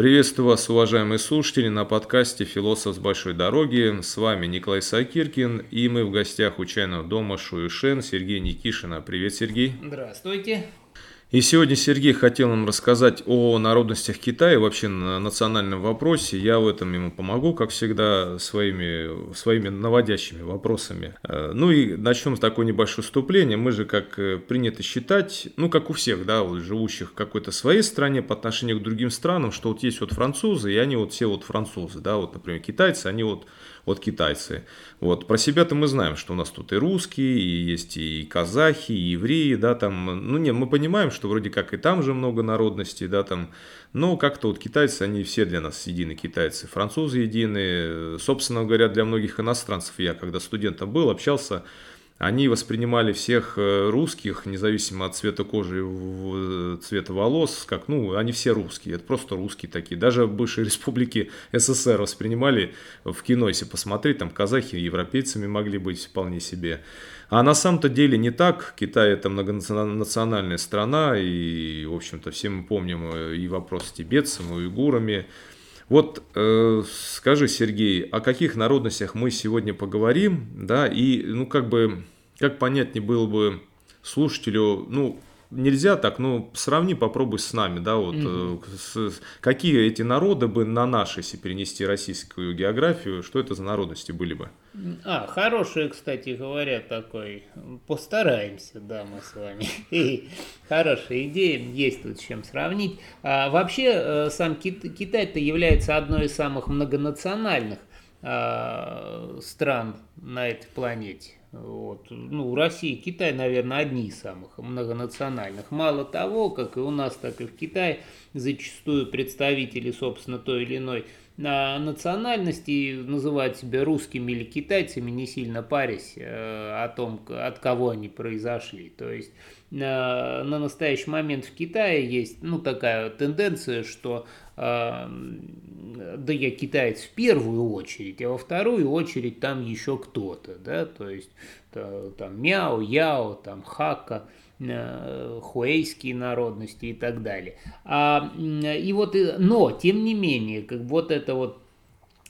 Приветствую вас, уважаемые слушатели, на подкасте «Философ с большой дороги». С вами Николай Сакиркин, и мы в гостях у чайного дома Шуишен Сергей Никишина. Привет, Сергей. Здравствуйте. И сегодня Сергей хотел нам рассказать о народностях Китая, вообще на национальном вопросе. Я в этом ему помогу, как всегда, своими, своими наводящими вопросами. Э, ну и начнем с такое небольшое вступление. Мы же, как э, принято считать, ну как у всех, да, вот, живущих в какой-то своей стране по отношению к другим странам, что вот есть вот французы, и они вот все вот французы, да, вот, например, китайцы, они вот вот китайцы. Вот. Про себя-то мы знаем, что у нас тут и русские, и есть и казахи, и евреи, да, там, ну не, мы понимаем, что вроде как и там же много народностей, да, там, но как-то вот китайцы, они все для нас едины китайцы, французы едины, собственно говоря, для многих иностранцев, я когда студентом был, общался, они воспринимали всех э, русских, независимо от цвета кожи и цвета волос, как, ну, они все русские, это просто русские такие. Даже бывшие республики СССР воспринимали в кино, если посмотреть, там казахи европейцами могли быть вполне себе. А на самом-то деле не так. Китай это многонациональная страна, и, в общем-то, все мы помним э, и вопрос с тибетцем, и уйгурами. Вот э, скажи, Сергей, о каких народностях мы сегодня поговорим, да, и, ну, как бы, как понятнее было бы слушателю, ну, нельзя так, ну, сравни, попробуй с нами, да, вот, mm с, какие эти народы бы на наши, если перенести российскую географию, что это за народности были бы? А, хороший, кстати говоря, такой. Постараемся, да, мы с вами. И хорошая идея, есть тут с чем сравнить. А, вообще, э, сам Китай-то является одной из самых многонациональных а, стран на этой планете. Вот. Ну, Россия и Китай, наверное, одни из самых многонациональных. Мало того, как и у нас, так и в Китае зачастую представители, собственно, той или иной национальности называют себя русскими или китайцами, не сильно парясь э, о том, от кого они произошли. То есть э, на настоящий момент в Китае есть ну, такая тенденция, что да я китаец в первую очередь, а во вторую очередь там еще кто-то, да, то есть там Мяо, Яо, там Хака – Э, хуэйские народности и так далее. А, и вот, но, тем не менее, как вот это вот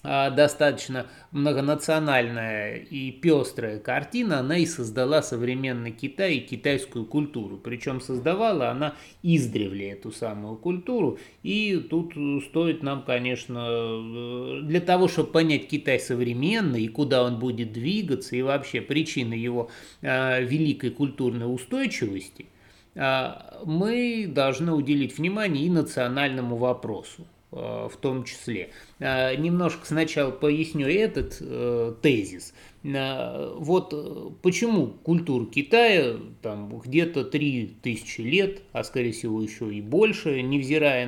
достаточно многонациональная и пестрая картина, она и создала современный Китай и китайскую культуру. Причем создавала она издревле эту самую культуру. И тут стоит нам, конечно, э, для того, чтобы понять Китай современный и куда он будет двигаться, и вообще причины его э, великой культурной устойчивости, э, мы должны уделить внимание и национальному вопросу. Э, в том числе. Э, немножко сначала поясню этот э, тезис. Вот почему культура Китая там где-то 3000 лет, а скорее всего еще и больше, невзирая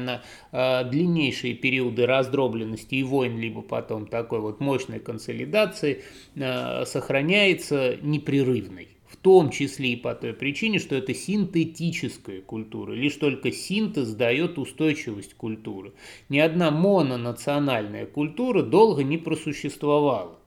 на длиннейшие периоды раздробленности и войн, либо потом такой вот мощной консолидации, сохраняется непрерывной том числе и по той причине, что это синтетическая культура. Лишь только синтез дает устойчивость культуры. Ни одна мононациональная культура долго не просуществовала.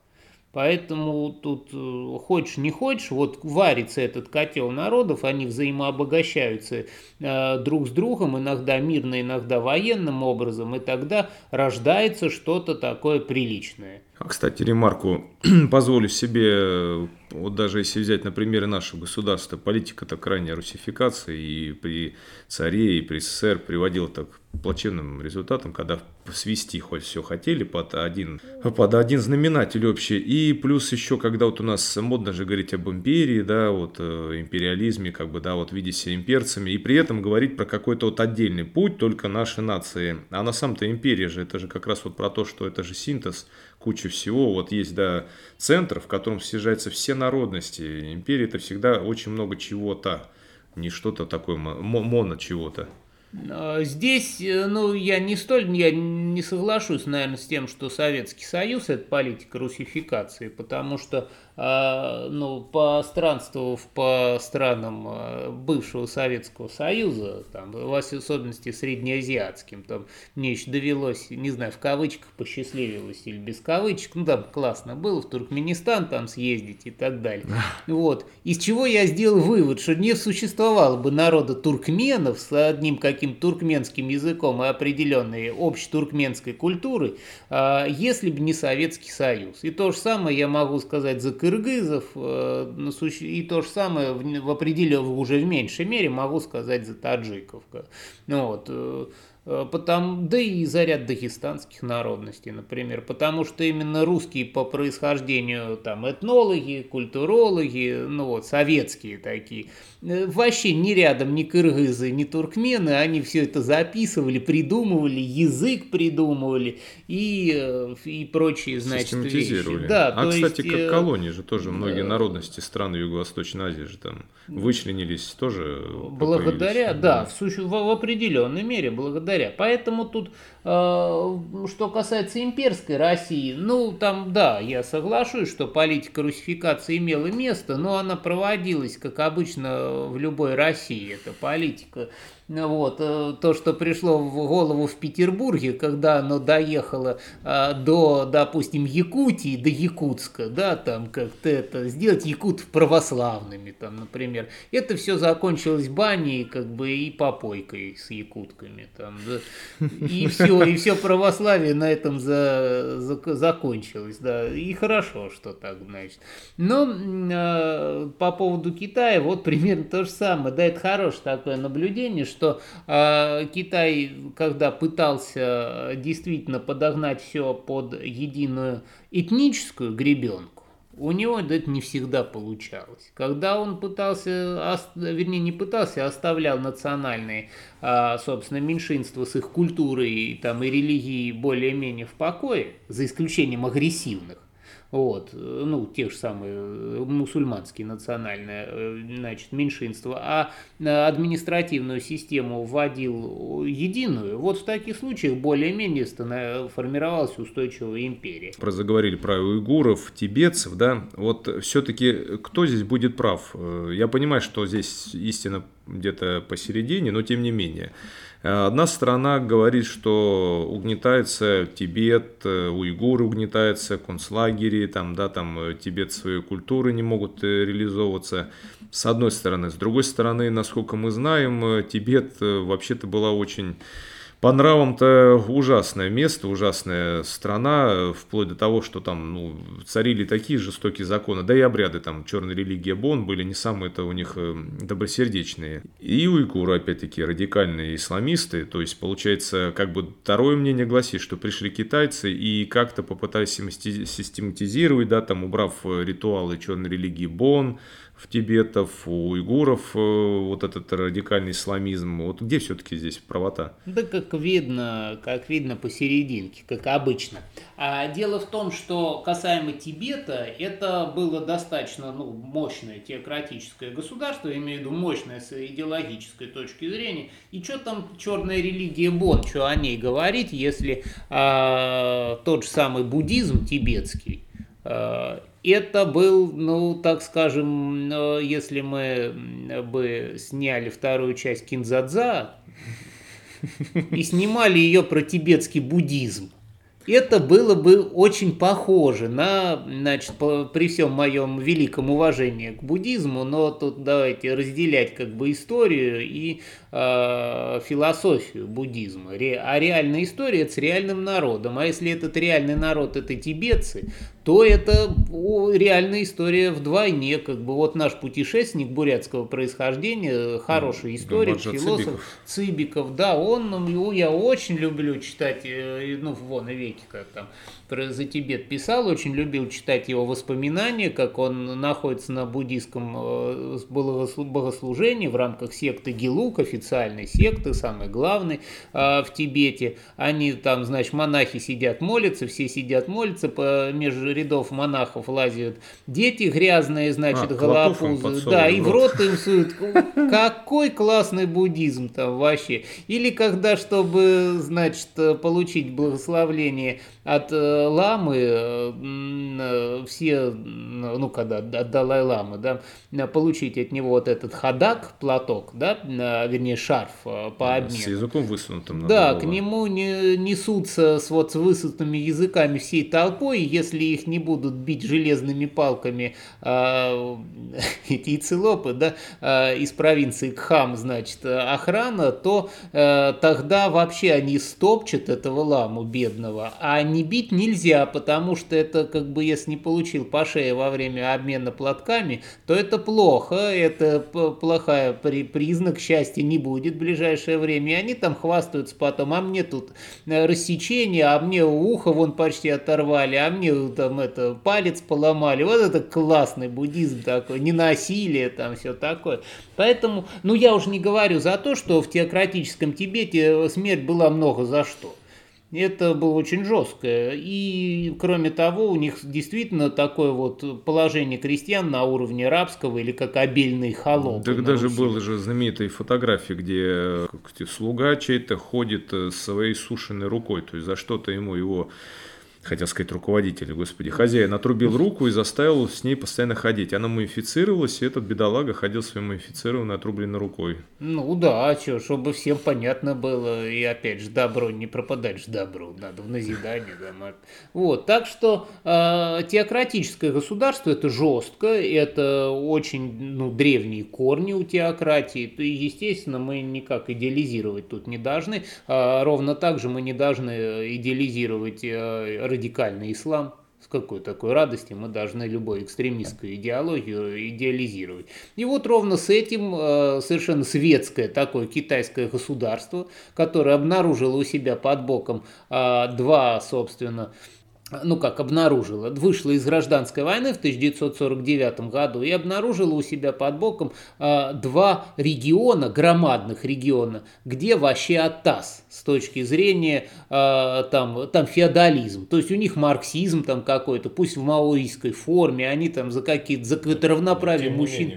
Поэтому тут э, хочешь не хочешь, вот варится этот котел народов, они взаимообогащаются э, друг с другом, иногда мирно, иногда военным образом, и тогда рождается что-то такое приличное. А, кстати, ремарку позволю себе, вот даже если взять на примере нашего государства, политика-то крайне русификации и при царе, и при СССР приводила так плачевным результатом, когда свести хоть все хотели под один, под один знаменатель общий. И плюс еще, когда вот у нас модно же говорить об империи, да, вот э, империализме, как бы, да, вот видеть себя имперцами, и при этом говорить про какой-то вот отдельный путь только нашей нации. А на самом-то империя же, это же как раз вот про то, что это же синтез куча всего. Вот есть, да, центр, в котором съезжаются все народности. Империя это всегда очень много чего-то, не что-то такое моно чего-то. А, здесь, э, ну, я не столь, я не соглашусь, наверное, с тем, что Советский Союз – это политика русификации, потому что а, ну, постранствовав по странам а, бывшего Советского Союза, там, в особенности среднеазиатским, там, мне еще довелось, не знаю, в кавычках посчастливилось или без кавычек, ну, там классно было, в Туркменистан там съездить и так далее. Вот. Из чего я сделал вывод, что не существовало бы народа туркменов с одним каким туркменским языком и определенной общетуркменской культурой, э, если бы не Советский Союз. И то же самое я могу сказать за кыргызов, э, и то же самое в определенном уже в меньшей мере могу сказать за таджиков. Ну, вот, э, Э, потому, да и за ряд дагестанских народностей, например, потому что именно русские по происхождению там этнологи, культурологи, ну вот, советские такие, вообще ни рядом ни кыргызы, ни туркмены, они все это записывали, придумывали, язык придумывали и, э, и прочие, значит, вещи. Да, а, кстати, есть, как колонии же тоже многие да, народности стран Юго-Восточной Азии же там вычленились тоже. Благодаря, да, в, в, в определенной мере, благодаря. Поэтому тут, э, что касается имперской России, ну, там, да, я соглашусь, что политика русификации имела место, но она проводилась, как обычно, в любой России. Это политика вот, э, то, что пришло в голову в Петербурге, когда оно доехало а, до, допустим, Якутии, до Якутска, да, там как-то это, сделать якутов православными, там, например. Это все закончилось баней, как бы, и попойкой с якутками, там, да. И все, и все православие на этом за, за, закончилось, да, и хорошо, что так, значит. Но э, по поводу Китая, вот примерно то же самое, да, это хорошее такое наблюдение, что э, Китай, когда пытался действительно подогнать все под единую этническую гребенку, у него это не всегда получалось. Когда он пытался, вернее не пытался, а оставлял национальные, а, собственно, меньшинства с их культурой там, и религией более-менее в покое, за исключением агрессивных, вот, ну, те же самые э, мусульманские национальные, э, значит, меньшинства, а административную систему вводил единую, вот в таких случаях более-менее формировалась устойчивая империя. Про заговорили про уйгуров, тибетцев, да, вот все-таки кто здесь будет прав? Э, я понимаю, что здесь истина где-то посередине, но тем не менее. Одна страна говорит, что угнетается Тибет, э, уйгуры угнетаются, концлагери, там, да, там э, Тибет своей культуры не могут э, реализовываться. С одной стороны. С другой стороны, насколько мы знаем, Тибет вообще-то была очень по нравам-то ужасное место, ужасная страна, вплоть до того, что там ну, царили такие жестокие законы, да и обряды там черной религии Бон были не самые-то у них э, добросердечные. И уйгуры, опять-таки, радикальные исламисты, то есть, получается, как бы второе мнение гласит, что пришли китайцы и как-то попытались систематизировать, да, там, убрав э, ритуалы черной религии Бон, в тибетов, у уйгуров э, вот этот радикальный исламизм. Вот где все-таки здесь правота? Да как видно, как видно посерединке, как обычно. А дело в том, что касаемо Тибета, это было достаточно ну, мощное теократическое государство, я имею в виду мощное с идеологической точки зрения. И что там черная религия Бон, что о ней говорить, если а, тот же самый буддизм тибетский, это был, ну, так скажем, э, если мы бы сняли вторую часть Кинзадза и снимали ее про тибетский буддизм, это было бы очень похоже на, значит, по, при всем моем великом уважении к буддизму, но тут давайте разделять как бы историю и э, философию буддизма. Ре, а реальная история это с реальным народом. А если этот реальный народ это тибетцы, то это реальная история вдвойне. Как бы вот наш путешественник бурятского происхождения, хороший историк, ну, философ Цибиков. Цибиков, да, он, ну, я очень люблю читать, э, ну, вон, и как там, про за Тибет писал, очень любил читать его воспоминания, как он находится на буддийском э, богослужении в рамках секты Гелук, официальной секты, самой главной э, в Тибете. Они там, значит, монахи сидят, молятся, все сидят, молятся, по, между рядов монахов лазят дети грязные, значит, а, голопузы. Да, и в рот им суют. Какой классный буддизм там вообще. Или когда, чтобы, значит, получить благословление от э, ламы э, все, ну, когда от Далай-ламы, да, получить от него вот этот ходак, платок, да, вернее, шарф по обмену. С языком высунутым. Да, было. к нему не, несутся с, вот, с высунутыми языками всей толпой, если их не будут бить железными палками э, эти яйцелопы, да, э, из провинции Кхам, значит, охрана, то э, тогда вообще они стопчат этого ламу бедного, а не бить нельзя, потому что это как бы, если не получил по шее во время обмена платками, то это плохо, это плохая при, признак счастья не будет в ближайшее время, и они там хвастаются потом, а мне тут э, рассечение, а мне ухо вон почти оторвали, а мне там это палец поломали, вот это классный буддизм такой, не насилие там все такое. Поэтому, ну я уже не говорю за то, что в теократическом Тибете смерть была много за что. Это было очень жесткое. И, кроме того, у них действительно такое вот положение крестьян на уровне рабского или как обильный холоп. Так даже было же знаменитые фотографии, где слуга чей-то ходит с своей сушеной рукой. То есть за что-то ему его хотел сказать руководитель, господи, хозяин отрубил руку и заставил с ней постоянно ходить. Она мумифицировалась, и этот бедолага ходил своей мумифицированной отрубленной рукой. Ну да, а что, чтобы всем понятно было, и опять же, добро не пропадать же добро, надо в назидание. Да, вот, так что э, теократическое государство это жестко, это очень ну, древние корни у теократии, то, естественно, мы никак идеализировать тут не должны, а ровно так же мы не должны идеализировать э, радикальный ислам, с какой такой радости мы должны любую экстремистскую идеологию идеализировать. И вот ровно с этим э, совершенно светское такое китайское государство, которое обнаружило у себя под боком э, два, собственно, ну как обнаружила, вышла из гражданской войны в 1949 году и обнаружила у себя под боком э, два региона, громадных региона, где вообще атас с точки зрения э, там, там феодализм. То есть у них марксизм там какой-то, пусть в маоистской форме, они там за какие-то за какое-то равноправие мужчин.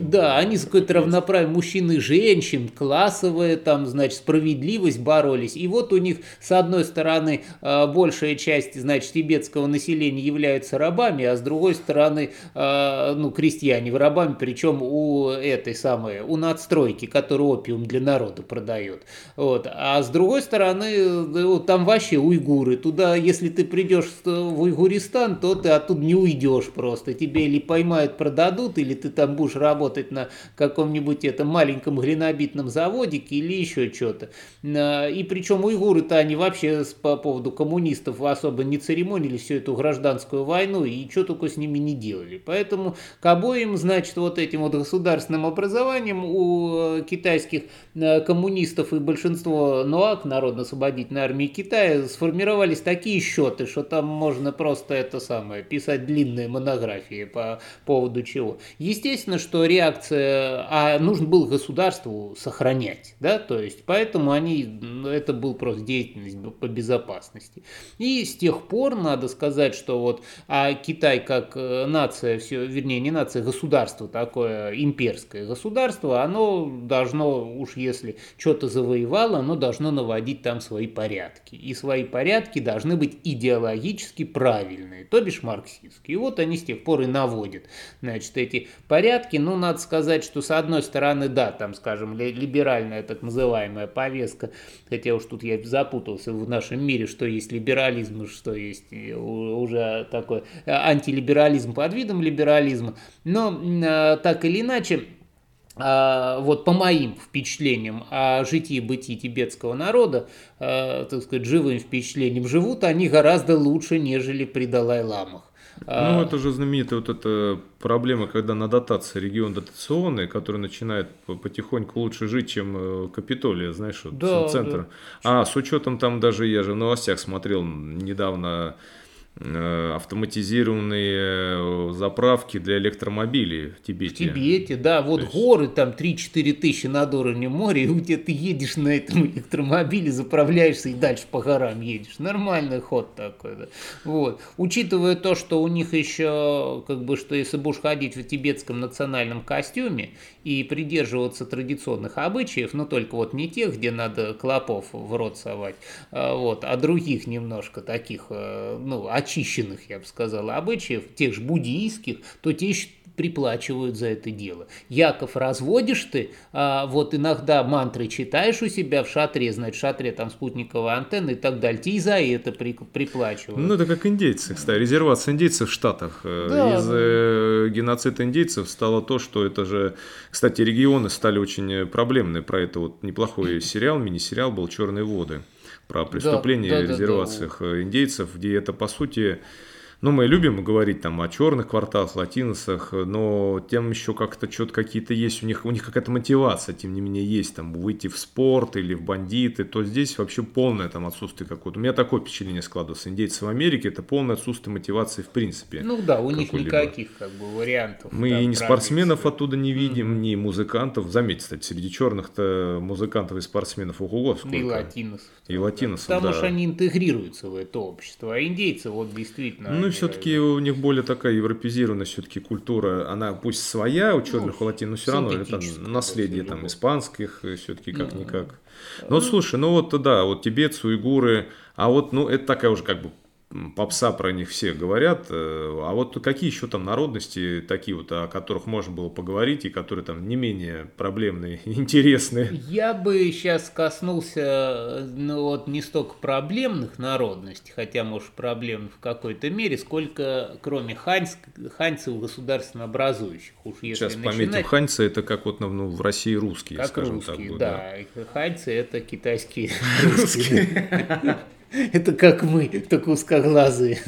Да, они за какое-то равноправие мужчин и женщин, классовая там, значит, справедливость боролись. И вот у них с одной стороны э, большая часть, значит, значит, тибетского населения являются рабами, а с другой стороны, э, ну, крестьяне в рабами, причем у этой самой, у надстройки, которая опиум для народа продает. Вот. А с другой стороны, там вообще уйгуры. Туда, если ты придешь в Уйгуристан, то ты оттуда не уйдешь просто. Тебе или поймают, продадут, или ты там будешь работать на каком-нибудь этом маленьком глинобитном заводике или еще что-то. Э, и причем уйгуры-то они вообще по поводу коммунистов особо не церемонили всю эту гражданскую войну и что только с ними не делали. Поэтому к обоим, значит, вот этим вот государственным образованием у э, китайских э, коммунистов и большинство НОАК, Народно-освободительной армии Китая, сформировались такие счеты, что там можно просто это самое, писать длинные монографии по поводу чего. Естественно, что реакция, а нужно было государству сохранять, да, то есть поэтому они, это был просто деятельность по безопасности. И с тех пор пор надо сказать, что вот а Китай как э, нация, все, вернее, не нация, государство такое, имперское государство, оно должно, уж если что-то завоевало, оно должно наводить там свои порядки. И свои порядки должны быть идеологически правильные, то бишь марксистские. И вот они с тех пор и наводят, значит, эти порядки. Ну, надо сказать, что с одной стороны, да, там, скажем, либеральная так называемая повестка, хотя уж тут я запутался в нашем мире, что есть либерализм, что есть есть уже такой антилиберализм под видом либерализма. Но э, так или иначе, э, вот по моим впечатлениям о житии и бытии тибетского народа, так сказать, живым впечатлением, живут они гораздо лучше, нежели при Далай-ламах. Ну, это же знаменитая вот эта проблема, когда на дотации регион дотационный, который начинает потихоньку лучше жить, чем Капитолия, знаешь, вот да, центр. Да. А с учетом там даже я же в новостях смотрел недавно Э, автоматизированные э, заправки для электромобилей в Тибете. В Тибете, да, вот есть... горы там 3-4 тысячи над уровнем моря, и у тебя ты едешь на этом электромобиле, заправляешься и дальше по горам едешь. Нормальный ход такой, да. Вот. Учитывая то, что у них еще, как бы, что если будешь ходить в тибетском национальном костюме и придерживаться традиционных обычаев, но только вот не тех, где надо клопов в рот совать, а вот, а других немножко таких, э, ну, очищенных, я бы сказал, обычаев, тех же буддийских, то те приплачивают за это дело. Яков разводишь ты, а вот иногда мантры читаешь у себя в шатре, значит, в шатре там спутниковая антенна и так далее, тебе и за это при, приплачивают. Ну, это как индейцы, кстати, резервация индейцев в Штатах. Э, да, Из э, геноцида индейцев стало то, что это же, кстати, регионы стали очень проблемные. Про это вот неплохой сериал, мини-сериал был «Черные воды» про преступления да, да, в резервациях да, да. индейцев, где это, по сути, ну, мы любим говорить там о черных кварталах, латиносах, но тем еще как-то что-то какие-то есть, у них, у них какая-то мотивация, тем не менее, есть там выйти в спорт или в бандиты, то здесь вообще полное там отсутствие какого-то. У меня такое впечатление складывается. Индейцы в Америке это полное отсутствие мотивации в принципе. Ну да, у них никаких как бы вариантов. Мы и ни спортсменов оттуда не видим, mm-hmm. ни музыкантов. Заметьте, кстати, среди черных-то музыкантов и спортсменов ого сколько. И латиносов. И латиносов, Потому да. что они интегрируются в это общество, а индейцы вот действительно... Ну, все-таки у них более такая европезированная все-таки культура, она пусть своя у черных ну, латин, но все равно это наследие там испанских э, все-таки как-никак. Ну, ну вот слушай, ну вот да, вот тибетцы, уйгуры, а вот, ну, это такая уже как бы попса про них все говорят, э, а вот какие еще там народности такие вот, о которых можно было поговорить и которые там не менее проблемные, интересные? Я бы сейчас коснулся, ну вот не столько проблемных народностей, хотя может проблемных в какой-то мере, сколько кроме ханьц, ханьцев государственно образующих. Уж если сейчас начинать, пометим, ханьцы это как вот ну, в России русские, как скажем русские, так. Будет, да. да. Ханьцы это китайские русские. Это как мы, только узкоглазые.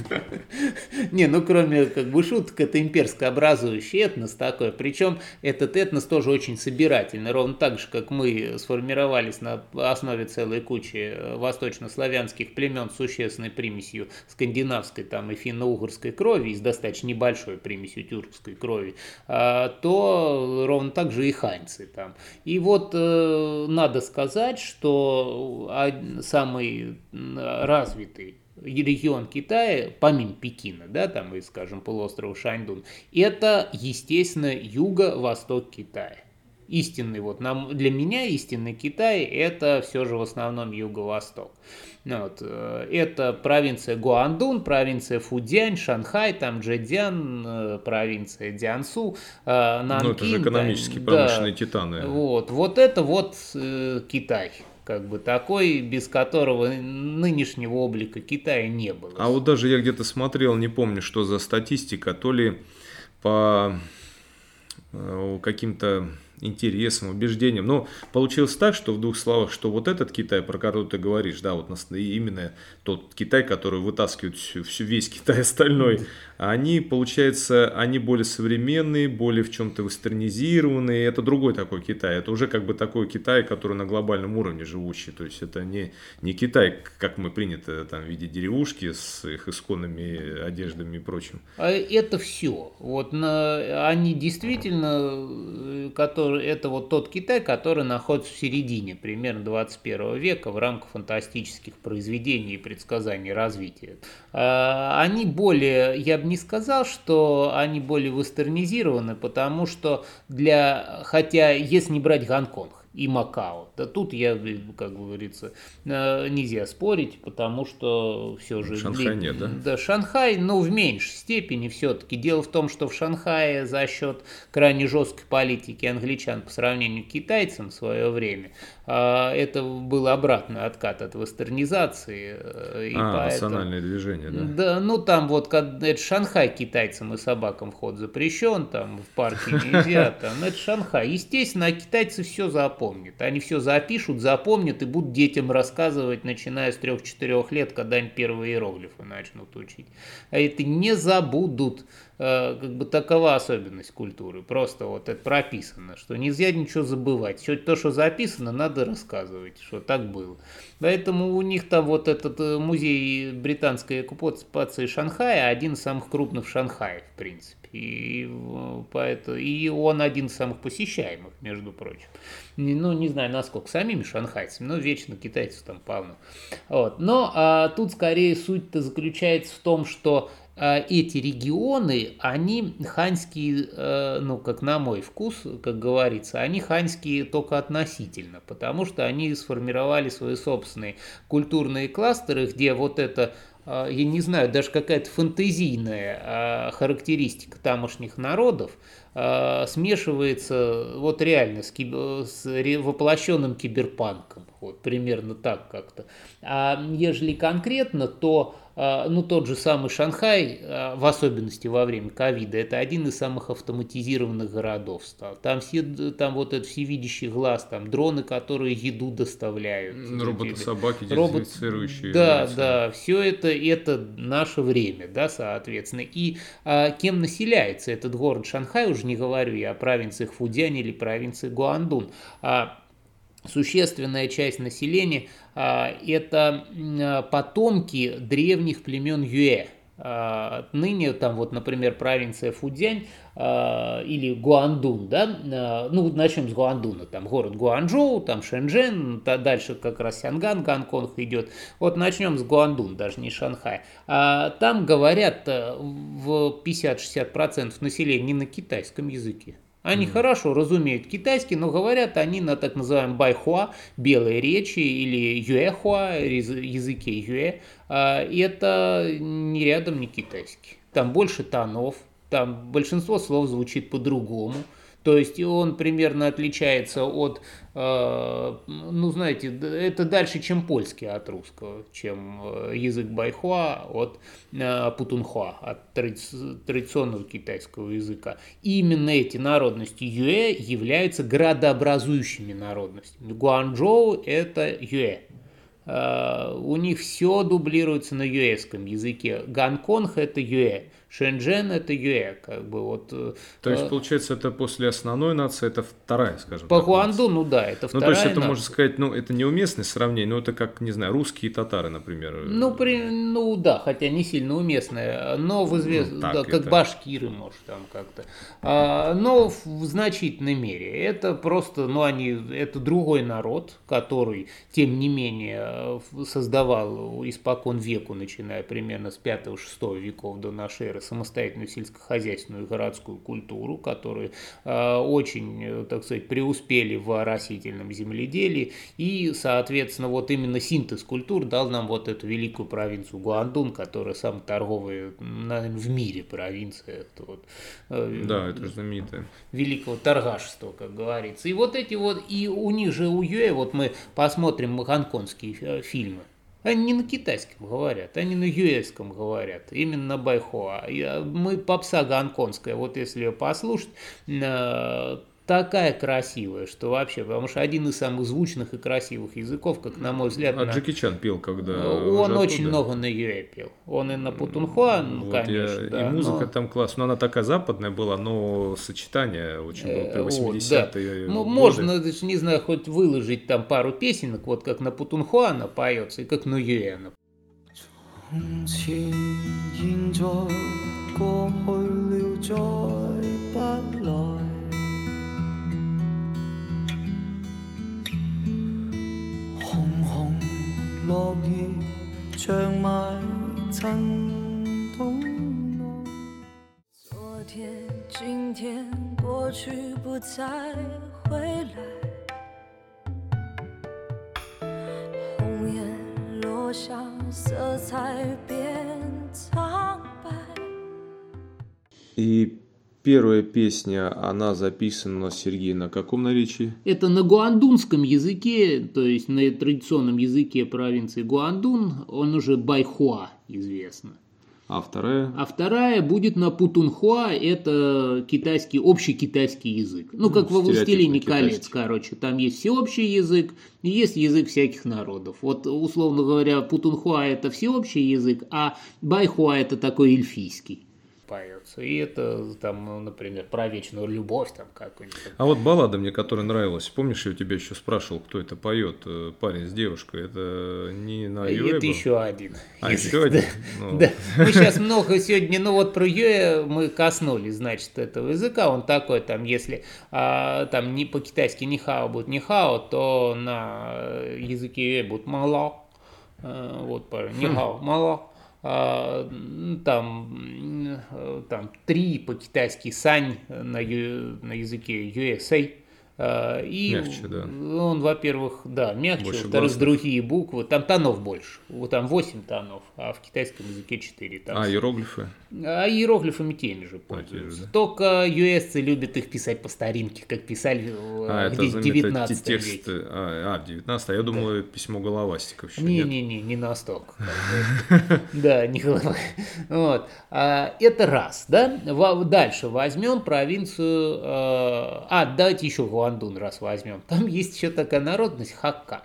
Не, ну кроме как бы шуток, это имперско образующий этнос такой. Причем этот этнос тоже очень собирательный. Ровно так же, как мы сформировались на основе целой кучи восточнославянских племен с существенной примесью скандинавской там и финно-угорской крови, и с достаточно небольшой примесью тюркской крови, а, то ровно так же и ханьцы там. И вот э, надо сказать, что самый развитый регион Китая, помимо Пекина, да, там и, скажем, полуострова Шаньдун, это, естественно, юго-восток Китая. Истинный, вот нам, для меня истинный Китай это все же в основном юго-восток. Ну вот, э, это провинция Гуандун, провинция Фудянь, Шанхай, там Джэдзян, э, провинция Диансу, Нанкин. Ну, это же экономические да, промышленные титаны. Вот, вот это вот э, Китай как бы такой, без которого нынешнего облика Китая не было. А вот даже я где-то смотрел, не помню, что за статистика, то ли по э, каким-то интересам, убеждениям. Но получилось так, что в двух словах, что вот этот Китай, про который ты говоришь, да, вот именно тот Китай, который вытаскивает всю, всю весь Китай остальной, они, получается, они более современные, более в чем-то вестернизированные. Это другой такой Китай. Это уже как бы такой Китай, который на глобальном уровне живущий. То есть это не, не Китай, как мы принято там видеть деревушки с их исконными одеждами и прочим. А это все. Вот на, они действительно, э, это вот тот Китай, который находится в середине примерно 21 века в рамках фантастических произведений и предсказаний развития. А, они более, я бы не сказал, что они более вестернизированы, потому что для, хотя если не брать Гонконг, и Макао. Да тут я, как говорится, э, нельзя спорить, потому что все же... Шанхай нет, да? Да, Шанхай, ну, в меньшей степени все-таки. Дело в том, что в Шанхае за счет крайне жесткой политики англичан по сравнению к китайцам в свое время, а, это был обратный откат от вестернизации. Э, и а, поэтому... национальное движение, да? Да, ну там вот, это Шанхай китайцам и собакам вход запрещен, там в парке нельзя, там, это Шанхай. Естественно, а китайцы все запомнили запомнят. Они все запишут, запомнят и будут детям рассказывать, начиная с 3-4 лет, когда они первые иероглифы начнут учить. А это не забудут. Э, как бы такова особенность культуры. Просто вот это прописано, что нельзя ничего забывать. Все то, что записано, надо рассказывать, что так было. Поэтому у них там вот этот э, музей британской оккупации Шанхая один из самых крупных в Шанхае, в принципе. И, поэтому, и он один из самых посещаемых, между прочим. Ну, не знаю, насколько самими шанхайцами, но вечно китайцев там полно. Вот. Но а, тут скорее суть-то заключается в том, что эти регионы, они ханьские, э, ну, как на мой вкус, как говорится, они ханьские только относительно, потому что они сформировали свои собственные культурные кластеры, где вот это а, я не знаю, даже какая-то фантазийная а, характеристика тамошних народов а, смешивается вот реально с, киб... с воплощенным киберпанком. Вот примерно так как-то. А ежели конкретно, то а, ну, тот же самый Шанхай, а, в особенности во время ковида, это один из самых автоматизированных городов стал. Там, все, там вот этот всевидящий глаз, там дроны, которые еду доставляют. Роботы-собаки, дезинфицирующие. Да, да, все это, это наше время, да, соответственно. И а, кем населяется этот город Шанхай, уже не говорю я о провинциях Фудзянь или провинции Гуандун, а существенная часть населения а, – это а, потомки древних племен Юэ. А, ныне там вот, например, провинция Фудзянь или Гуандун, да, ну, начнем с Гуандуна, там город Гуанчжоу, там Шэньчжэн, дальше как раз Сянган, Гонконг идет. Вот начнем с Гуандун, даже не Шанхай. Там говорят э, в 50-60% населения не на китайском языке. Они mm. хорошо разумеют китайский, но говорят они на так называемом байхуа, белой речи или юэхуа, языке юэ. А, это не рядом не китайский. Там больше тонов, там большинство слов звучит по-другому. То есть он примерно отличается от, э, ну знаете, это дальше, чем польский от русского, чем э, язык байхуа от э, путунхуа, от традиционного китайского языка. И именно эти народности юэ являются градообразующими народностями. Гуанчжоу – это юэ. У них все дублируется на юэском языке. Гонконг – это юэ. Шэньчжэн это Юэ, как бы вот. Э, то есть, э, получается, это после основной нации, это вторая, скажем По так. По Хуанду, ну да, это вторая Ну, то есть, это, нация. можно сказать, ну, это неуместное сравнение, но это как, не знаю, русские и татары, например. Ну, при, ну да, хотя не сильно уместное, но в извест... ну, да, как это... башкиры, может, там как-то. А, но в значительной мере. Это просто, ну, они, это другой народ, который, тем не менее, создавал испокон веку, начиная примерно с 5-6 веков до нашей эры, самостоятельную сельскохозяйственную и городскую культуру, которые э, очень, э, так сказать, преуспели в растительном земледелии. И, соответственно, вот именно синтез культур дал нам вот эту великую провинцию Гуандун, которая самая торговая, наверное, в мире провинция. Это вот, э, да, это знаменитая. Великого торгашества, как говорится. И вот эти вот, и у них же у Юэ, вот мы посмотрим гонконгские фильмы, они не на китайском говорят, они на юэском говорят, именно на байхуа. Мы попса гонконгская, вот если ее послушать, э, такая красивая, что вообще, потому что один из самых звучных и красивых языков, как на мой взгляд. А на... Джеки Чан пел, когда. Он очень много на юэ пел. Он и на Путунхуа, ну, вот конечно. Я... Да, и музыка но... там классная. Но она такая западная была, но сочетание очень было при 80-е. Вот, да. Можно, не знаю, хоть выложить там пару песенок, вот как на Путунхуа она поется, и как на юэ она. 从前现在过去了再不 落叶长埋衬筒。昨天、今天、过去不再回来，红颜落下，色彩变苍白。一。Первая песня, она записана, Сергей, на каком наречии? Это на гуандунском языке, то есть на традиционном языке провинции Гуандун, он уже байхуа известно. А вторая? А вторая будет на путунхуа, это китайский, общий китайский язык. Ну, как ну, во «Властелине колец», короче. Там есть всеобщий язык и есть язык всяких народов. Вот, условно говоря, путунхуа – это всеобщий язык, а байхуа – это такой эльфийский поется. И это там, ну, например, про вечную любовь там какой-нибудь. А вот баллада мне, которая нравилась, помнишь, я у тебя еще спрашивал, кто это поет, э, парень с девушкой, это не на Юэ Это еще один. А, еще один? Ну. Да. Мы сейчас много сегодня, ну вот про Юэ мы коснулись, значит, этого языка. Он такой, там, если а, там не по-китайски ни хао будет ни хао, то на языке Юэ будет мало. А, вот, ни хао, мало. А, там, там три по-китайски сань на, на языке USA, а, и мягче, да. он, во-первых, да, мягче, во-вторых, другие буквы. Там тонов больше. Вот там 8 тонов, а в китайском языке 4. Там а иероглифы? А иероглифами теми же пользуются. А, же, да? Только юэсцы любят их писать по старинке, как писали а, где в 19 текст, веке. А, а, 19 а я думал, да. письмо головастиков еще Не-не-не, не настолько. Да, не голова. Вот. Это раз, да? Дальше возьмем провинцию... А, давайте еще Гуандун раз возьмем, там есть еще такая народность Хакка.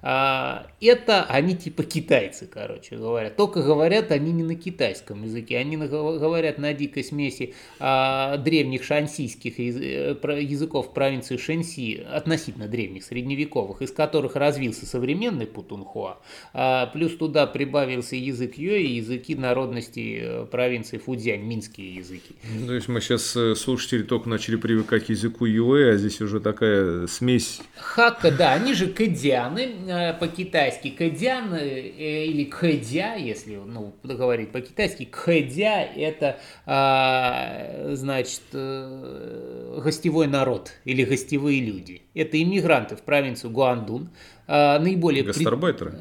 А, это они типа китайцы, короче говоря. Только говорят они не на китайском языке, они говорят на дикой смеси а, древних шансийских э, языков провинции Шэньси, относительно древних, средневековых, из которых развился современный путунхуа. А, плюс туда прибавился язык юэ и языки народности э, провинции Фудзянь, минские языки. Ну, то есть мы сейчас э, слушатели только начали привыкать к языку юэ, а здесь уже такая смесь. Хакка, да, они же кэдианы, Э, по-китайски кэдян э, или кэдя, если ну, говорить по-китайски, кэдя это а, значит э, гостевой народ или гостевые люди. Это иммигранты в провинцию Гуандун, а, наиболее... Гастарбайтеры?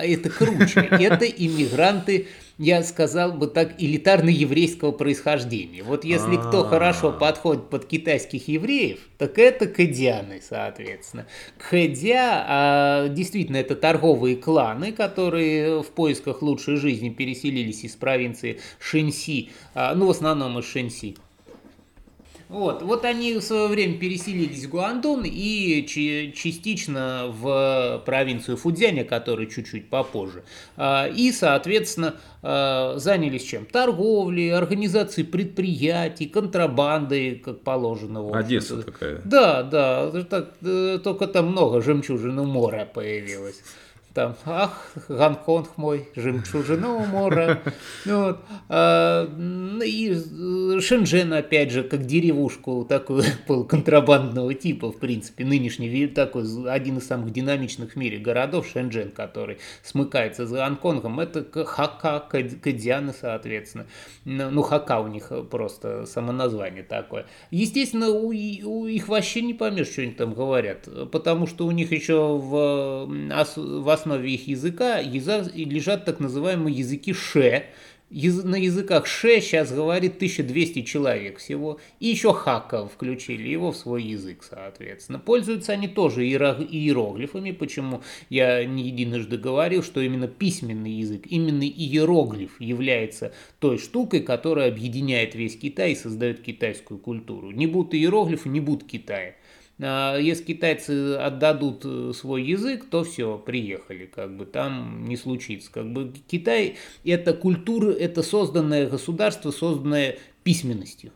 Это круче. Это иммигранты я сказал бы так, элитарно-еврейского происхождения. Вот если кто а. хорошо подходит под китайских евреев, так это кэдианы, соответственно. Кэдя, а, действительно, это торговые кланы, которые в поисках лучшей жизни переселились из провинции Шэньси, а, ну, в основном из Шэньси. Вот, вот они в свое время переселились в Гуандун и частично в провинцию Фудзяня, который чуть-чуть попозже. А, и, соответственно, а, занялись чем? Торговлей, организацией предприятий, контрабандой, как положено. Одесса такая. Да, да, так, э, только там много жемчужины моря появилось там, ах, Гонконг мой, жемчужина умора. Вот. А, и Шэньчжэн, опять же, как деревушку такую полуконтрабандного типа, в принципе, нынешний такой, один из самых динамичных в мире городов, Шэньчжэн, который смыкается с Гонконгом, это Хака, Кадьяны, соответственно. Ну, Хака у них просто само название такое. Естественно, у, у их вообще не поймешь, что они там говорят, потому что у них еще в, в основе их языка лежат так называемые языки ше. На языках ше сейчас говорит 1200 человек всего. И еще хака включили его в свой язык, соответственно. Пользуются они тоже иероглифами, почему я не единожды говорил, что именно письменный язык, именно иероглиф является той штукой, которая объединяет весь Китай и создает китайскую культуру. Не будут иероглифы, не будут Китая. А если китайцы отдадут э, свой язык, то все, приехали, как бы там не случится. Как бы Китай это культура, это созданное государство, созданное письменностью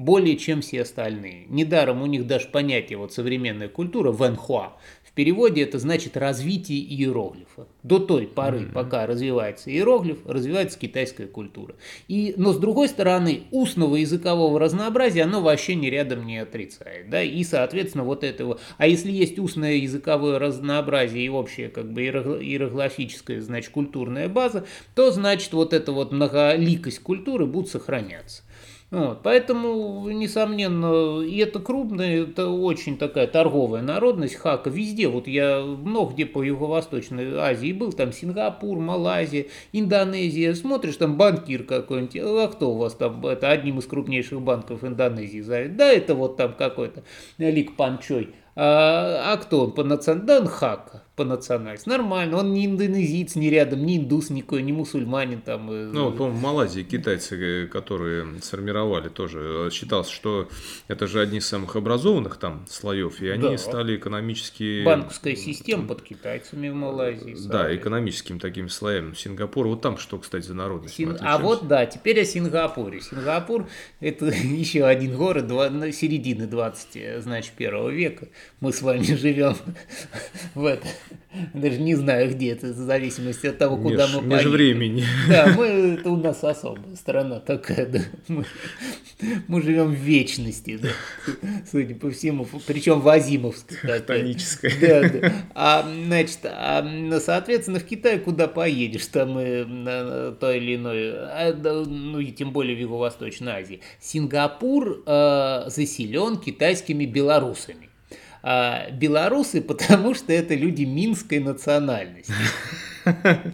более чем все остальные. Недаром у них даже понятие вот современная культура вэнхуа в переводе это значит развитие иероглифа. До той поры, mm-hmm. пока развивается иероглиф, развивается китайская культура. И, но с другой стороны, устного языкового разнообразия оно вообще ни рядом не отрицает. Да? И, соответственно, вот этого... А если есть устное языковое разнообразие и общая как бы иероглифическая, значит, культурная база, то, значит, вот эта вот многоликость культуры будет сохраняться. Вот, поэтому, несомненно, и это крупная, это очень такая торговая народность, хака везде. Вот я много где по Юго-Восточной Азии был, там Сингапур, Малайзия, Индонезия. Смотришь, там банкир какой-нибудь, а кто у вас там, это одним из крупнейших банков Индонезии зовет? Да, это вот там какой-то Лик Панчой. А, а кто он по национальности? Да, он хака по национальности. Нормально, он не индонезиец, не рядом, не индус никакой, не мусульманин там. Ну, вот, по-моему, в Малайзии китайцы, которые сформировали тоже, считалось, что это же одни из самых образованных там слоев, и они да. стали экономически... Банковская система под китайцами в Малайзии. Да, экономическим таким слоем. Сингапур, вот там что, кстати, за народность? Син... А вот, да, теперь о Сингапуре. Сингапур – это еще один город два... середины 20, значит, первого века. Мы с вами живем в это, даже не знаю где это, в зависимости от того, куда Меж, мы поедем. времени. Да, мы, это у нас особая страна такая, да. Мы, мы живем в вечности, да, судя по всему, причем в Азимовской. Да, да. А, значит, а, соответственно, в Китае куда поедешь, там и на то или иное, а, ну и тем более в Юго-Восточной Азии. Сингапур э, заселен китайскими белорусами а белорусы, потому что это люди минской национальности.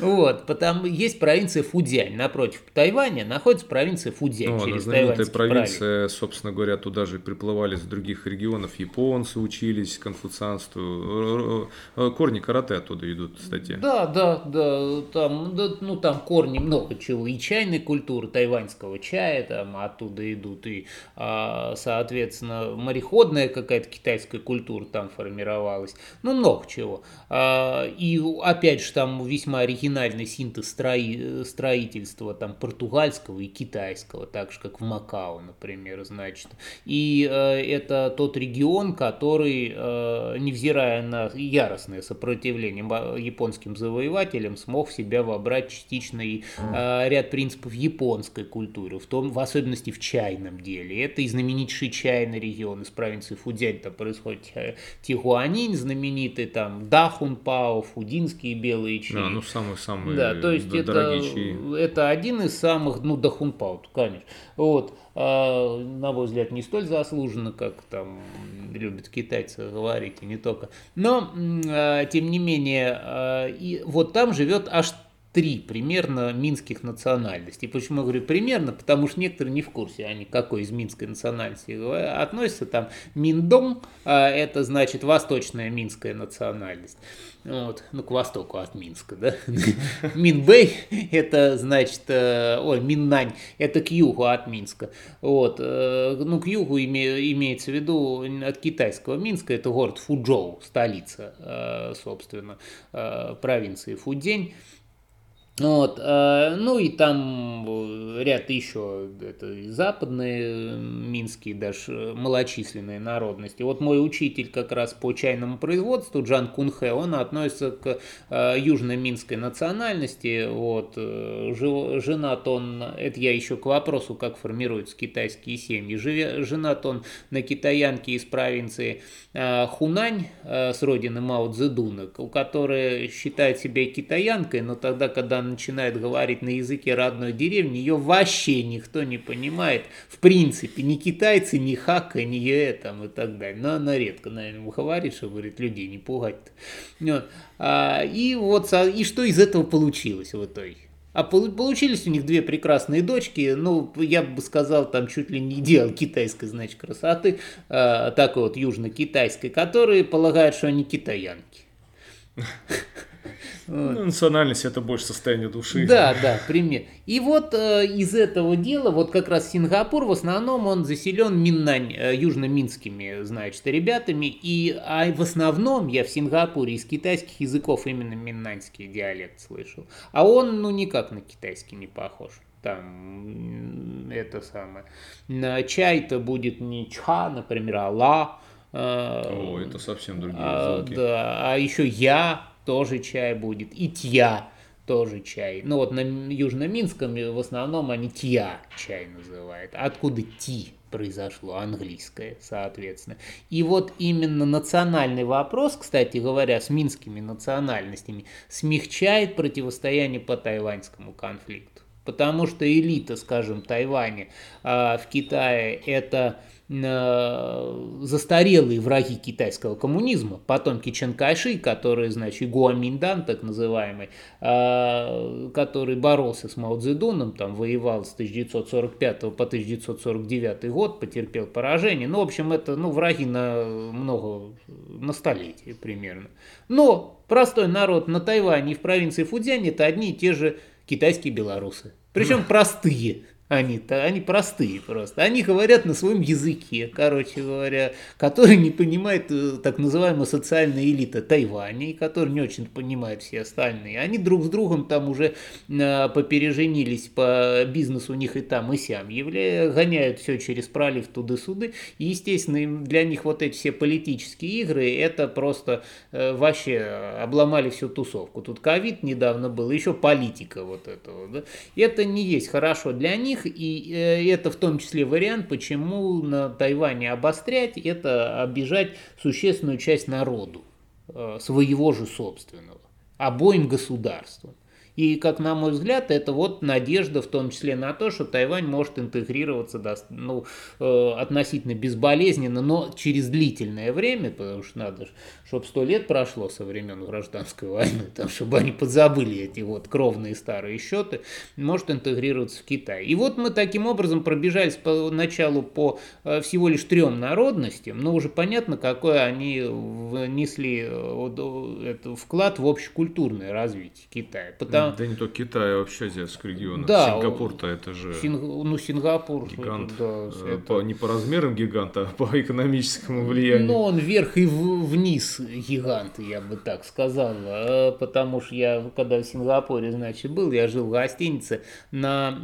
Вот, потому есть провинция Фудзянь напротив Тайваня, находится провинция Фудзянь ну, через знаменитая провинция, пролив. собственно говоря, туда же приплывали с других регионов японцы, учились конфуцианству, корни карате оттуда идут, кстати. Да, да, да, там, да, ну там корни много чего, и чайной культуры, тайваньского чая, там оттуда идут, и, а, соответственно, мореходная какая-то китайская культура там формировалась, ну много чего. А, и опять же там весьма оригинальный синтез строи, строительства там португальского и китайского, так же как в Макао, например, значит. И э, это тот регион, который, э, невзирая на яростное сопротивление японским завоевателям, смог в себя вобрать частично и э, ряд принципов японской культуры, в том, в особенности в чайном деле. Это и знаменитейший чайный регион из провинции Фудзянь, там происходит э, Тихуанин, знаменитый там Дахунпао, фудинские белые чаи. А, ну, сам самые-самые да, то есть это, это один из самых, ну, Дахунпаут, конечно. Вот, а, на мой взгляд, не столь заслуженно, как там любят китайцы говорить, и не только. Но, а, тем не менее, а, и вот там живет аж три примерно минских национальностей. Почему я говорю примерно? Потому что некоторые не в курсе, они какой из минской национальности относятся. Там Миндом, это значит восточная минская национальность. Вот, ну, к востоку от Минска, да. Минбэй, это значит, э, ой, Миннань, это к югу от Минска. Вот, э, ну, к югу име, имеется в виду от китайского Минска, это город Фуджоу, столица, э, собственно, провинции Фудзень. Вот, э, ну и там э, ряд еще это западные минские даже малочисленные народности. Вот мой учитель как раз по чайному производству Джан Кунхэ, он относится к э, южно-минской национальности. Вот, женат он, это я еще к вопросу, как формируются китайские семьи. Женат он на китаянке из провинции Хунань с родины Мао Цзэдуна, у которой считает себя китаянкой, но тогда, когда начинает говорить на языке родной деревни, ее вообще никто не понимает. В принципе, ни китайцы, ни хака, ни е там и так далее. Но она редко, наверное, говорит, что говорит, людей не пугать-то. Вот. А, и вот, и что из этого получилось в итоге? А получились у них две прекрасные дочки, ну, я бы сказал, там чуть ли не идеал китайской, значит, красоты, э, такой вот южно-китайской, которые полагают, что они китаянки. Ну, национальность это больше состояние души. Да, да, пример. И вот э, из этого дела, вот как раз Сингапур, в основном он заселен Миннань, э, южно-минскими, значит, ребятами. И, а в основном я в Сингапуре из китайских языков именно миннаньский диалект слышал. А он, ну, никак на китайский не похож там это самое. Чай-то будет не ча, например, а ла. Э, О, это совсем другие а, звуки. Да, а еще я, тоже чай будет, и тья тоже чай. Ну вот на Южно-Минском в основном они тья чай называют. Откуда ти произошло, английское, соответственно. И вот именно национальный вопрос, кстати говоря, с минскими национальностями, смягчает противостояние по тайваньскому конфликту. Потому что элита, скажем, Тайваня э, в Китае это застарелые враги китайского коммунизма, потомки Чен Кайши, который, значит, Гуаминдан, так называемый, э, который боролся с Мао Цзэдуном, там воевал с 1945 по 1949 год, потерпел поражение. Ну, в общем, это ну, враги на много, на столетие примерно. Но простой народ на Тайване и в провинции Фудзянь это одни и те же китайские белорусы. Причем простые. Они-то, они простые просто. Они говорят на своем языке, короче говоря, который не понимает э, так называемая социальная элита Тайваня, и который не очень понимает все остальные. Они друг с другом там уже э, попереженились по бизнесу у них и там, и сям. Явля... Гоняют все через пролив туды-суды. И, естественно, для них вот эти все политические игры, это просто э, вообще обломали всю тусовку. Тут ковид недавно был, еще политика вот этого. Да? Это не есть хорошо для них, и э, это в том числе вариант, почему на Тайване обострять, это обижать существенную часть народу, э, своего же собственного, обоим государствам. И, как на мой взгляд, это вот надежда в том числе на то, что Тайвань может интегрироваться ну, э, относительно безболезненно, но через длительное время, потому что надо, чтобы сто лет прошло со времен гражданской войны, там, чтобы они подзабыли эти вот кровные старые счеты, может интегрироваться в Китай. И вот мы таким образом пробежались по началу по э, всего лишь трем народностям, но уже понятно, какой они внесли э, вклад в общекультурное развитие Китая. Потому да. Да не только Китай, а вообще азиатского региона. Да, Сингапур-то это же... Синг... Ну, Сингапур... Гигант. Да, э, это... не по размерам гиганта, а по экономическому влиянию. Ну, он вверх и вниз гигант, я бы так сказал. А, потому что я, когда в Сингапуре, значит, был, я жил в гостинице на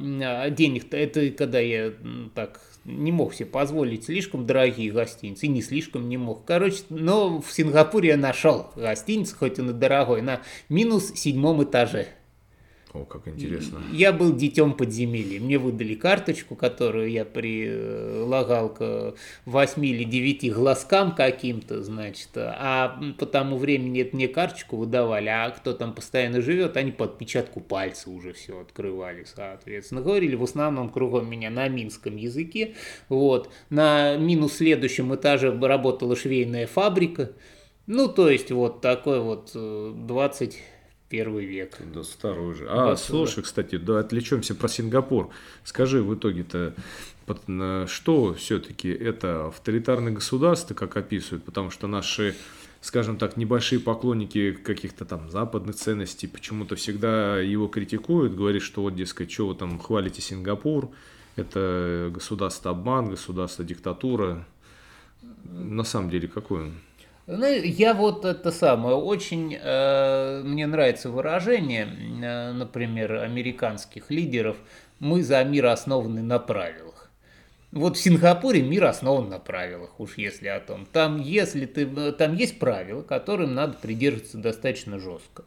денег-то, это когда я так не мог себе позволить слишком дорогие гостиницы, и не слишком не мог. Короче, но в Сингапуре я нашел гостиницу, хоть и дорогой, на минус седьмом этаже. О, как интересно. Я был детем подземелья. Мне выдали карточку, которую я прилагал к 8 или 9 глазкам каким-то, значит. А по тому времени это мне карточку выдавали, а кто там постоянно живет, они по отпечатку пальца уже все открывали, соответственно. Говорили в основном кругом меня на минском языке. Вот. На минус следующем этаже работала швейная фабрика. Ну, то есть вот такой вот 20 э, первый век. Да, старый уже. А, вот, слушай, да. кстати, да, отвлечемся про Сингапур. Скажи, в итоге-то, что все-таки это авторитарное государство, как описывают, потому что наши скажем так, небольшие поклонники каких-то там западных ценностей почему-то всегда его критикуют, говорят, что вот, дескать, что вы там хвалите Сингапур, это государство обман, государство диктатура. На самом деле, какой он? Ну, я вот это самое, очень э, мне нравится выражение, э, например, американских лидеров, мы за мир основаны на правилах. Вот в Сингапуре мир основан на правилах, уж если о том. Там, если ты, там есть правила, которым надо придерживаться достаточно жестко.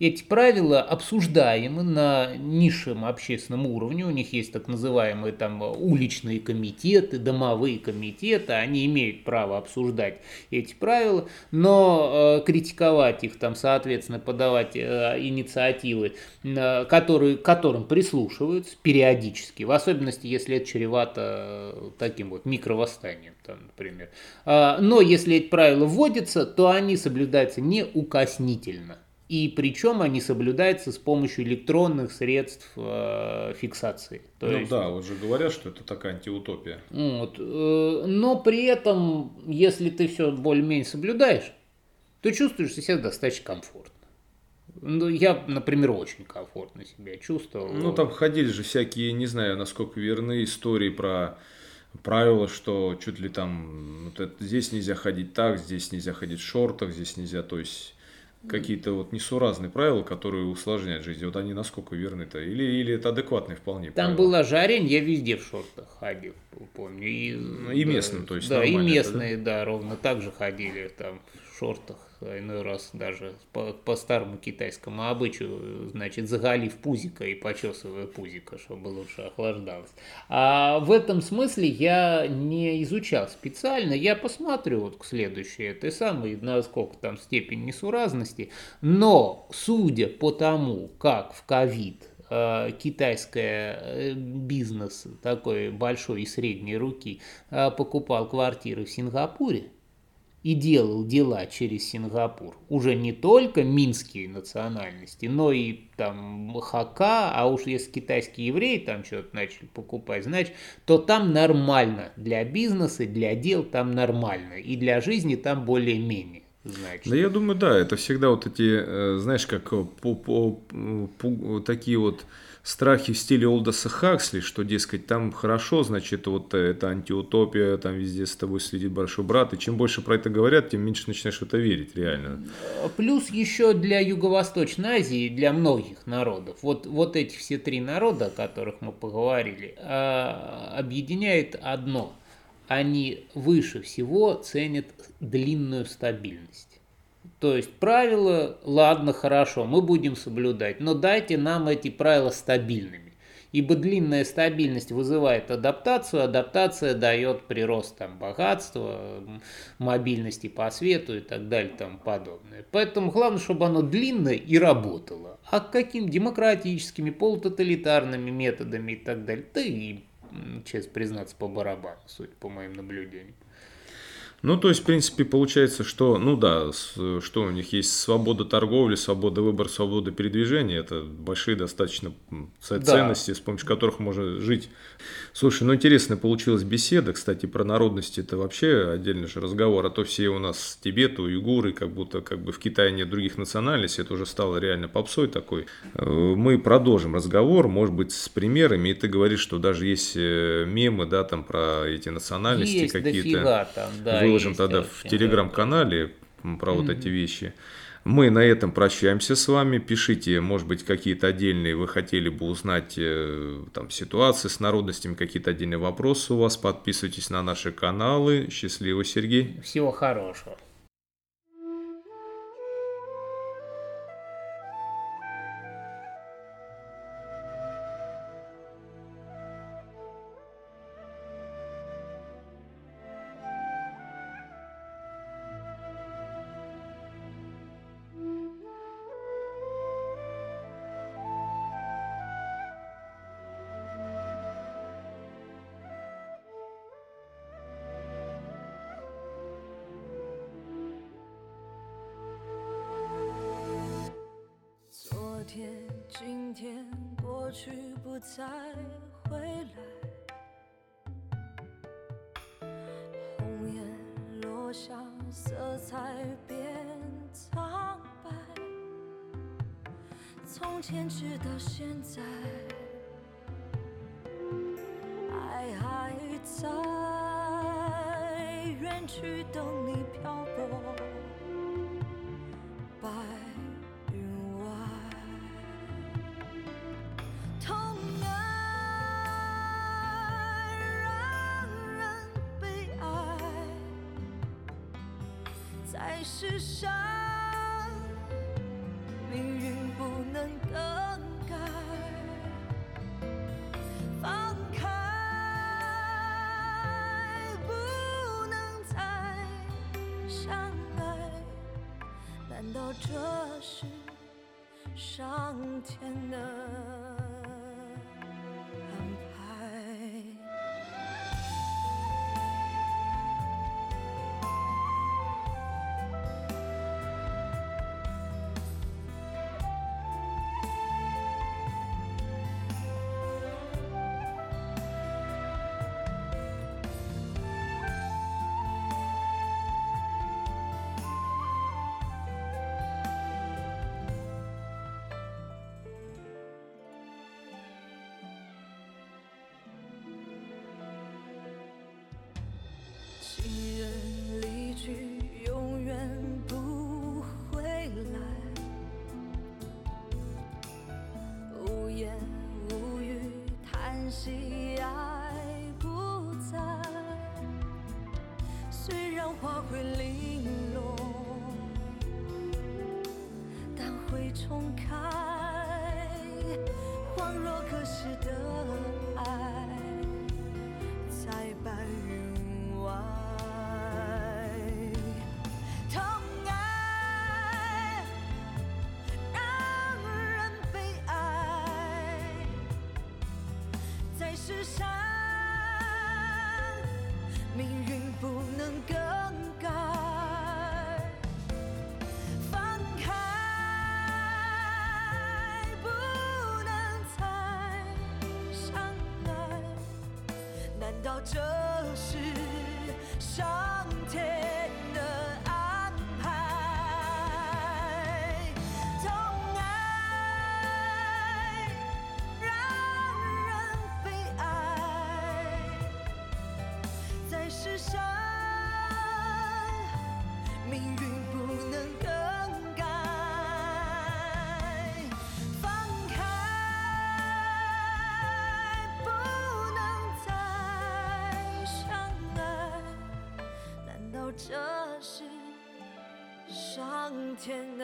Эти правила обсуждаемы на низшем общественном уровне. У них есть так называемые там уличные комитеты, домовые комитеты. Они имеют право обсуждать эти правила, но э, критиковать их, там, соответственно, подавать э, инициативы, э, которые, которым прислушиваются периодически, в особенности, если это чревато э, таким вот микровосстанием, там, например. Э, но если эти правила вводятся, то они соблюдаются неукоснительно. И причем они соблюдаются с помощью электронных средств э, фиксации. То ну есть, да, уже говорят, что это такая антиутопия. Вот, э, но при этом, если ты все более-менее соблюдаешь, то чувствуешь себя достаточно комфортно. Ну, я, например, очень комфортно себя чувствовал. Ну, там ходили же всякие, не знаю, насколько верны истории про правила, что чуть ли там вот это, здесь нельзя ходить так, здесь нельзя ходить в шортах, здесь нельзя, то есть какие-то вот несуразные правила, которые усложняют жизнь. Вот они насколько верны-то? Или, или это адекватные вполне Там правила? была жарень, я везде в шортах ходил, помню. И, ну, и местным, да, то есть Да, и местные, да? да, ровно так же ходили там в шортах иной раз даже по, по старому китайскому обычаю, значит, заголив пузика и почесывая пузика, чтобы лучше охлаждалось. А в этом смысле я не изучал специально, я посмотрю вот к следующей этой самой, насколько там степень несуразности, но судя по тому, как в ковид э, китайская э, бизнес такой большой и средней руки э, покупал квартиры в Сингапуре и делал дела через Сингапур, уже не только минские национальности, но и там хака, а уж если китайские евреи там что-то начали покупать, значит, то там нормально для бизнеса, для дел там нормально, и для жизни там более-менее. Значит. Да я думаю, да, это всегда вот эти, э, знаешь, как по, по, по, такие вот страхи в стиле Олдоса Хаксли, что, дескать, там хорошо, значит, вот это антиутопия, там везде с тобой следит большой брат, и чем больше про это говорят, тем меньше начинаешь в это верить, реально. Плюс еще для Юго-Восточной Азии, для многих народов, вот, вот эти все три народа, о которых мы поговорили, а, объединяет одно – они выше всего ценят длинную стабильность. То есть правила, ладно, хорошо, мы будем соблюдать, но дайте нам эти правила стабильными. Ибо длинная стабильность вызывает адаптацию, адаптация дает прирост там, богатства, мобильности по свету и так далее и тому подобное. Поэтому главное, чтобы оно длинное и работало. А каким демократическими, полутоталитарными методами и так далее, да и, честно признаться, по барабану, судя по моим наблюдениям. Ну, то есть, в принципе, получается, что, ну да, что у них есть свобода торговли, свобода выбора, свобода передвижения. Это большие достаточно ценности, да. с помощью которых можно жить. Слушай, ну интересная получилась беседа, кстати, про народности это вообще отдельный же разговор, а то все у нас Тибет, уйгуры, как будто как бы в Китае нет других национальностей, это уже стало реально попсой такой. Э, мы продолжим разговор, может быть, с примерами, и ты говоришь, что даже есть э, мемы, да, там про эти национальности какие-то. Да, выложим тогда в телеграм-канале про вот эти вещи. Мы на этом прощаемся с вами. Пишите, может быть, какие-то отдельные вы хотели бы узнать э, там ситуации с народностями, какие-то отдельные вопросы у вас. Подписывайтесь на наши каналы. Счастливо, Сергей. Всего хорошего. 花会零落，但会重开。恍若隔世的爱，之上，命运不能更改。放开，不能再相爱。难道这是上天的